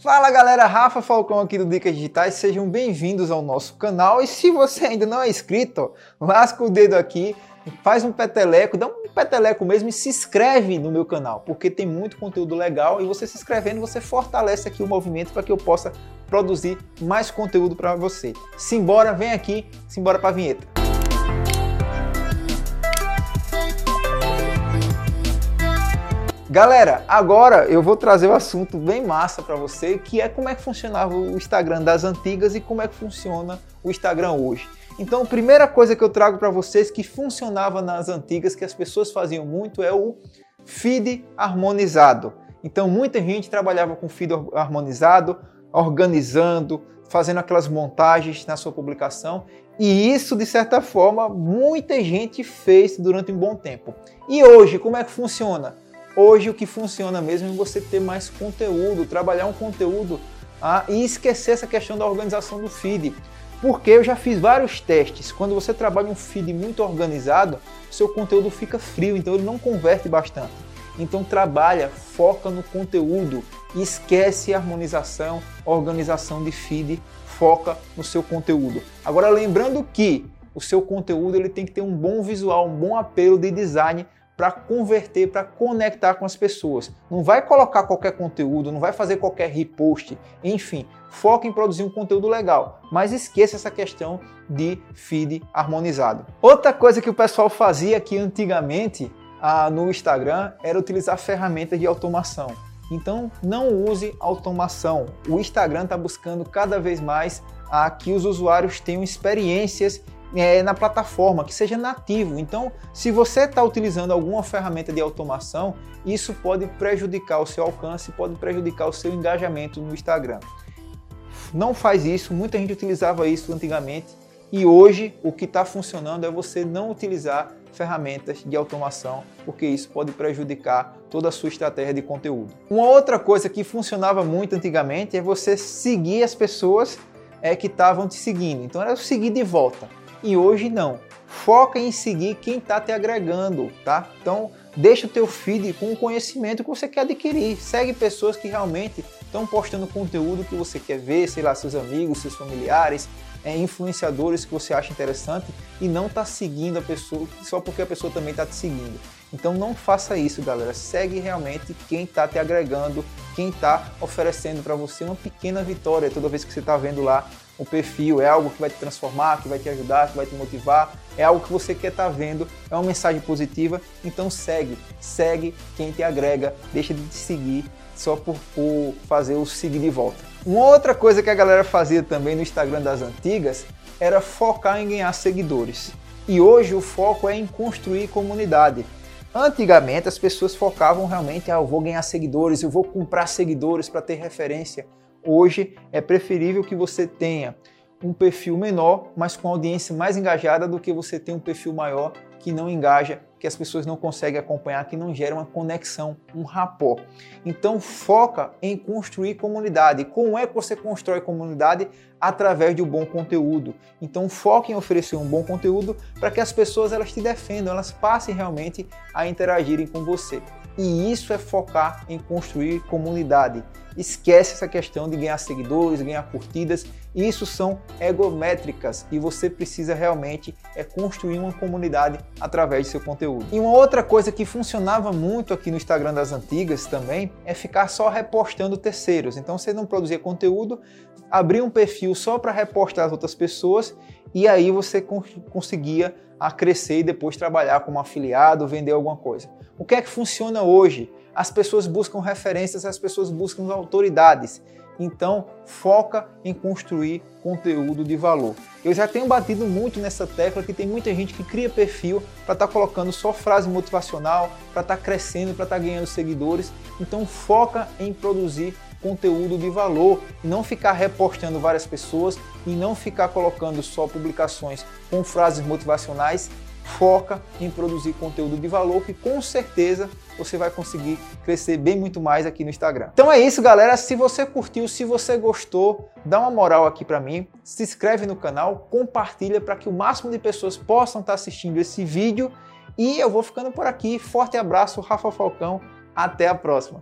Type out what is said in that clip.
Fala galera, Rafa Falcão aqui do Dicas Digitais, sejam bem-vindos ao nosso canal. E se você ainda não é inscrito, lasca o dedo aqui, faz um peteleco, dá um peteleco mesmo e se inscreve no meu canal, porque tem muito conteúdo legal e você se inscrevendo, você fortalece aqui o movimento para que eu possa produzir mais conteúdo para você. Simbora, vem aqui, simbora para a vinheta. Galera, agora eu vou trazer um assunto bem massa para você, que é como é que funcionava o Instagram das antigas e como é que funciona o Instagram hoje. Então, a primeira coisa que eu trago para vocês que funcionava nas antigas, que as pessoas faziam muito, é o feed harmonizado. Então, muita gente trabalhava com feed harmonizado, organizando, fazendo aquelas montagens na sua publicação, e isso, de certa forma, muita gente fez durante um bom tempo. E hoje, como é que funciona? Hoje o que funciona mesmo é você ter mais conteúdo, trabalhar um conteúdo ah, e esquecer essa questão da organização do feed. Porque eu já fiz vários testes. Quando você trabalha um feed muito organizado, seu conteúdo fica frio, então ele não converte bastante. Então trabalha, foca no conteúdo, esquece harmonização, organização de feed, foca no seu conteúdo. Agora lembrando que o seu conteúdo ele tem que ter um bom visual, um bom apelo de design para converter, para conectar com as pessoas. Não vai colocar qualquer conteúdo, não vai fazer qualquer repost, enfim, foca em produzir um conteúdo legal, mas esqueça essa questão de feed harmonizado. Outra coisa que o pessoal fazia aqui antigamente ah, no Instagram era utilizar ferramentas de automação. Então não use automação. O Instagram está buscando cada vez mais a que os usuários tenham experiências é, na plataforma, que seja nativo. Então, se você está utilizando alguma ferramenta de automação, isso pode prejudicar o seu alcance, pode prejudicar o seu engajamento no Instagram. Não faz isso, muita gente utilizava isso antigamente e hoje o que está funcionando é você não utilizar ferramentas de automação, porque isso pode prejudicar toda a sua estratégia de conteúdo. Uma outra coisa que funcionava muito antigamente é você seguir as pessoas é, que estavam te seguindo. Então era seguir de volta e hoje não. Foca em seguir quem está te agregando, tá? Então, deixa o teu feed com o conhecimento que você quer adquirir. Segue pessoas que realmente estão postando conteúdo que você quer ver, sei lá, seus amigos, seus familiares, é, influenciadores que você acha interessante e não está seguindo a pessoa só porque a pessoa também está te seguindo. Então não faça isso, galera. Segue realmente quem está te agregando, quem está oferecendo para você uma pequena vitória toda vez que você está vendo lá o perfil, é algo que vai te transformar, que vai te ajudar, que vai te motivar, é algo que você quer estar tá vendo, é uma mensagem positiva, então segue, segue quem te agrega, deixa de te seguir só por, por fazer o seguir de volta. Uma outra coisa que a galera fazia também no Instagram das antigas era focar em ganhar seguidores. E hoje o foco é em construir comunidade. Antigamente as pessoas focavam realmente, ah, eu vou ganhar seguidores, eu vou comprar seguidores para ter referência. Hoje é preferível que você tenha um perfil menor, mas com audiência mais engajada do que você ter um perfil maior que não engaja, que as pessoas não conseguem acompanhar, que não gera uma conexão, um rapó. Então foca em construir comunidade. Como é que você constrói comunidade? Através de um bom conteúdo. Então foca em oferecer um bom conteúdo para que as pessoas elas te defendam, elas passem realmente a interagirem com você. E isso é focar em construir comunidade. Esquece essa questão de ganhar seguidores, ganhar curtidas. Isso são egométricas e você precisa realmente é construir uma comunidade através do seu conteúdo. E uma outra coisa que funcionava muito aqui no Instagram das antigas também é ficar só repostando terceiros. Então você não produzia conteúdo, abria um perfil só para repostar as outras pessoas e aí você conseguia a crescer e depois trabalhar como afiliado, vender alguma coisa. O que é que funciona hoje? As pessoas buscam referências, as pessoas buscam autoridades. Então, foca em construir conteúdo de valor. Eu já tenho batido muito nessa tecla que tem muita gente que cria perfil para estar tá colocando só frase motivacional, para estar tá crescendo, para estar tá ganhando seguidores. Então, foca em produzir conteúdo de valor, não ficar repostando várias pessoas e não ficar colocando só publicações com frases motivacionais foca em produzir conteúdo de valor que com certeza você vai conseguir crescer bem muito mais aqui no Instagram. Então é isso, galera. Se você curtiu, se você gostou, dá uma moral aqui para mim, se inscreve no canal, compartilha para que o máximo de pessoas possam estar assistindo esse vídeo e eu vou ficando por aqui. Forte abraço, Rafa Falcão. Até a próxima.